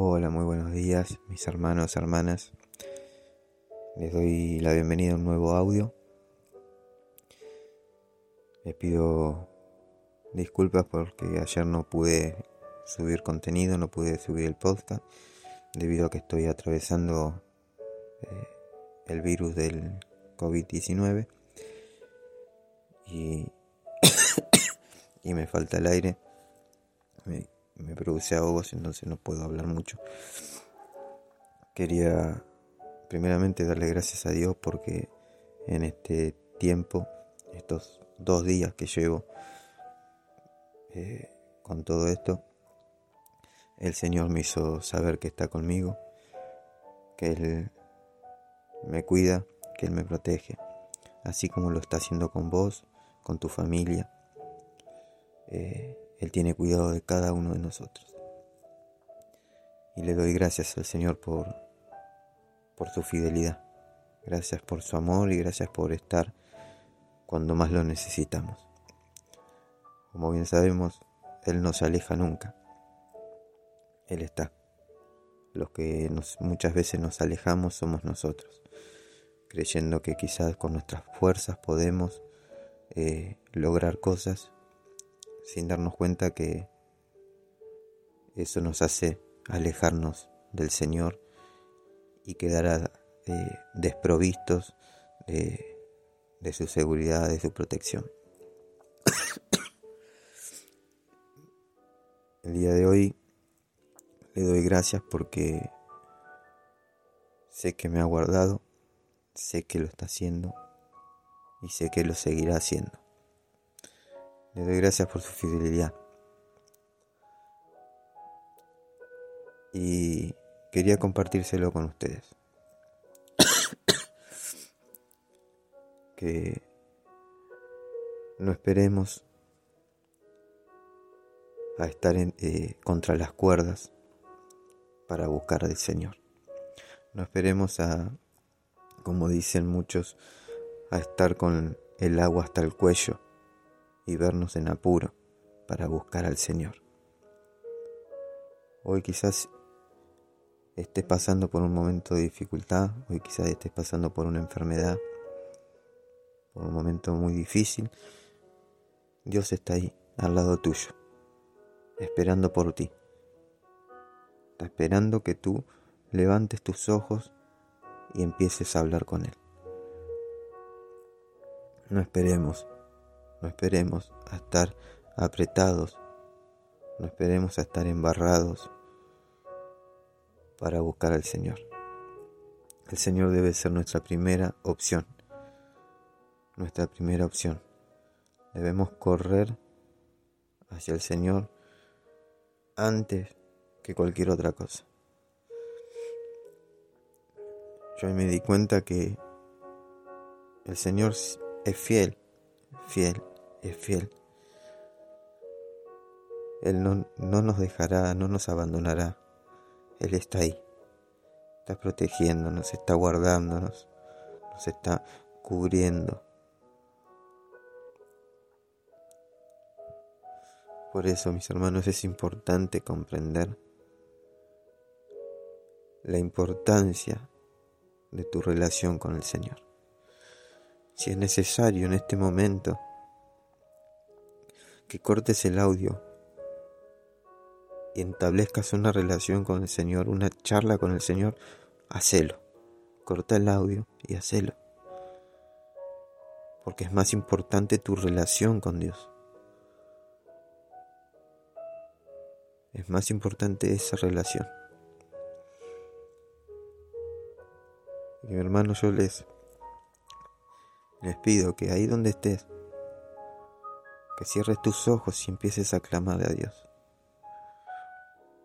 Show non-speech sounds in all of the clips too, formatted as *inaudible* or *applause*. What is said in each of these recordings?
Hola, muy buenos días, mis hermanos, hermanas. Les doy la bienvenida a un nuevo audio. Les pido disculpas porque ayer no pude subir contenido, no pude subir el podcast debido a que estoy atravesando eh, el virus del COVID-19 y, *coughs* y me falta el aire me produce ahogos, entonces no puedo hablar mucho. Quería primeramente darle gracias a Dios porque en este tiempo, estos dos días que llevo eh, con todo esto, el Señor me hizo saber que está conmigo, que Él me cuida, que Él me protege, así como lo está haciendo con vos, con tu familia. Eh, él tiene cuidado de cada uno de nosotros. Y le doy gracias al Señor por, por su fidelidad. Gracias por su amor y gracias por estar cuando más lo necesitamos. Como bien sabemos, Él no se aleja nunca. Él está. Los que muchas veces nos alejamos somos nosotros, creyendo que quizás con nuestras fuerzas podemos eh, lograr cosas sin darnos cuenta que eso nos hace alejarnos del Señor y quedar eh, desprovistos de, de su seguridad, de su protección. *coughs* El día de hoy le doy gracias porque sé que me ha guardado, sé que lo está haciendo y sé que lo seguirá haciendo. Le doy gracias por su fidelidad. Y quería compartírselo con ustedes. *coughs* que no esperemos a estar eh, contra las cuerdas para buscar al Señor. No esperemos a, como dicen muchos, a estar con el agua hasta el cuello y vernos en apuro para buscar al Señor. Hoy quizás estés pasando por un momento de dificultad, hoy quizás estés pasando por una enfermedad, por un momento muy difícil. Dios está ahí, al lado tuyo, esperando por ti. Está esperando que tú levantes tus ojos y empieces a hablar con Él. No esperemos no esperemos a estar apretados, no esperemos a estar embarrados para buscar al Señor. El Señor debe ser nuestra primera opción, nuestra primera opción. Debemos correr hacia el Señor antes que cualquier otra cosa. Yo me di cuenta que el Señor es fiel, fiel es fiel. Él no, no nos dejará, no nos abandonará. Él está ahí. Está protegiéndonos, está guardándonos, nos está cubriendo. Por eso, mis hermanos, es importante comprender la importancia de tu relación con el Señor. Si es necesario en este momento que cortes el audio y establezcas una relación con el Señor, una charla con el Señor, hacelo. Corta el audio y hacelo. Porque es más importante tu relación con Dios. Es más importante esa relación. Y mi hermano, yo les, les pido que ahí donde estés, que cierres tus ojos y empieces a clamar a Dios.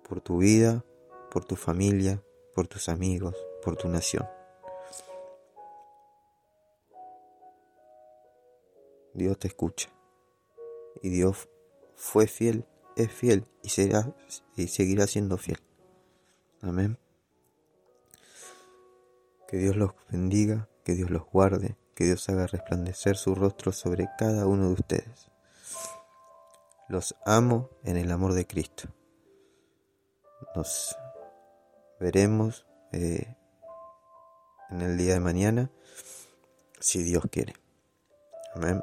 Por tu vida, por tu familia, por tus amigos, por tu nación. Dios te escucha. Y Dios fue fiel, es fiel y, será, y seguirá siendo fiel. Amén. Que Dios los bendiga, que Dios los guarde, que Dios haga resplandecer su rostro sobre cada uno de ustedes. Los amo en el amor de Cristo. Nos veremos eh, en el día de mañana, si Dios quiere. Amén.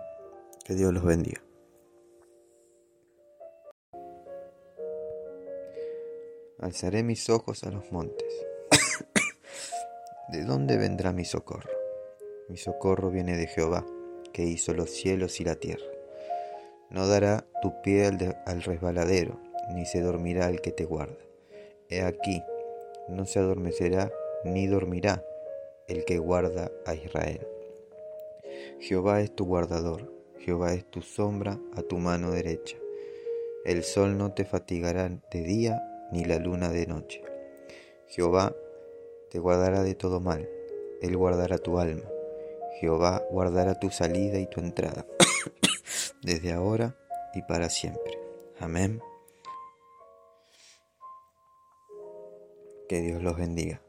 Que Dios los bendiga. Alzaré mis ojos a los montes. *coughs* ¿De dónde vendrá mi socorro? Mi socorro viene de Jehová, que hizo los cielos y la tierra. No dará tu pie al, resbaladero, ni se dormirá el que te guarda. He aquí, no se adormecerá ni dormirá el que guarda a Israel. Jehová es tu guardador, Jehová es tu sombra a tu mano derecha. El sol no te fatigará de día, ni la luna de noche. Jehová te guardará de todo mal, Él guardará tu alma. Jehová guardará tu salida y tu entrada, desde ahora y para siempre. Amén. Que Dios los bendiga.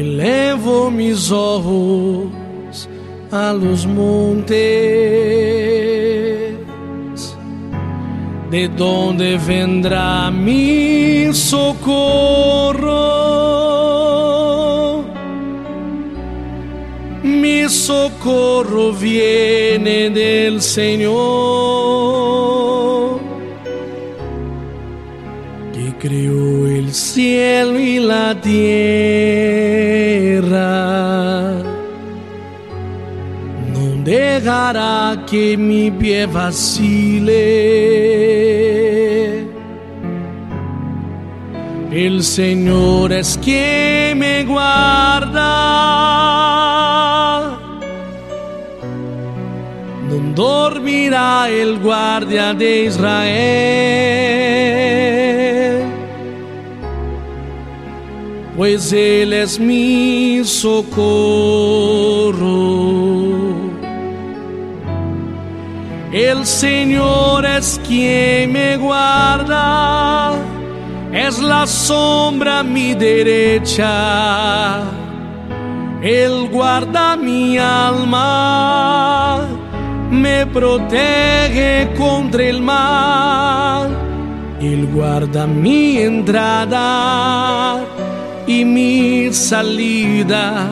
Levo mis ojos a los montes, de donde vendrá mi socorro. Mi socorro viene del Señor, que creó el cielo y la tierra. No dejará que mi pie vacile. El Señor es quien me guarda. No dormirá el guardia de Israel, pues Él es mi socorro. El Señor es quien me guarda, es la sombra a mi derecha. Él guarda mi alma, me protege contra el mal. Él guarda mi entrada y mi salida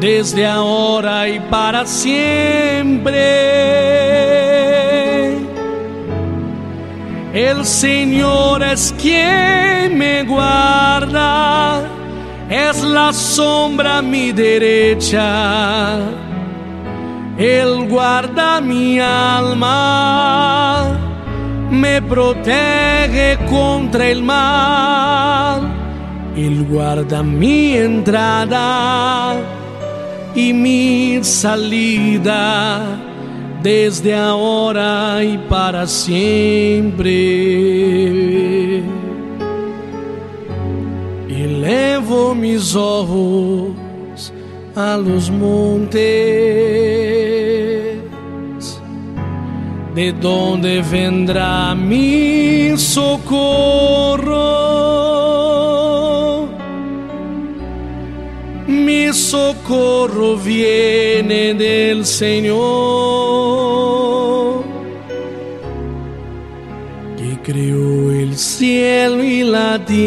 desde ahora y para siempre. El Señor es quien me guarda, es la sombra a mi derecha. Él guarda mi alma, me protege contra el mal. Él guarda mi entrada y mi salida desde ahora y para siempre. Elevo mis ojos a los montes, de donde vendrá mi socorro. Socorro viene del Señor, que creó el cielo y la tierra.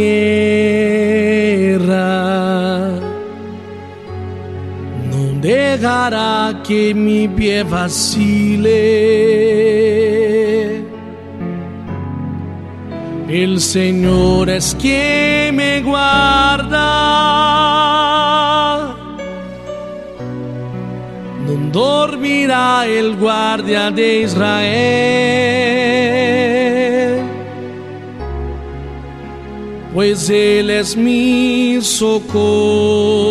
No dejará que mi pie vacile. El Señor es quien me guarda. Dormirá el guardia de Israel, pues Él es mi socorro.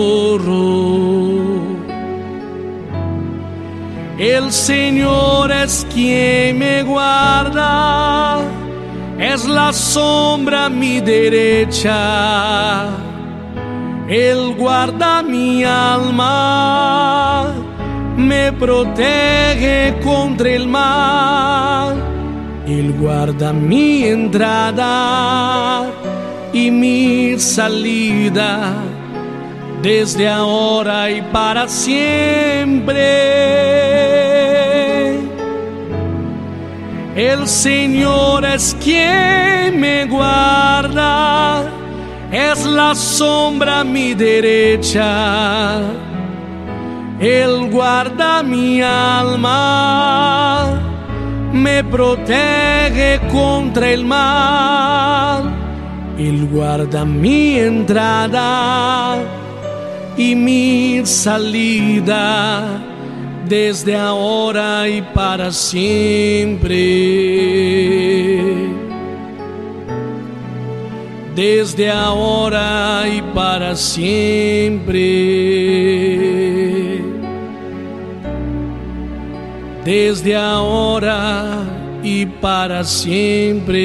El Señor es quien me guarda, es la sombra a mi derecha. Él guarda mi alma, me protege contra el mal. Él guarda mi entrada y mi salida desde ahora y para siempre. El Señor es quien me guarda, es la sombra a mi derecha. Él guarda mi alma, me protege contra el mal. Él guarda mi entrada y mi salida desde ahora y para siempre. Desde ahora y para siempre. desde ahora y para siempre.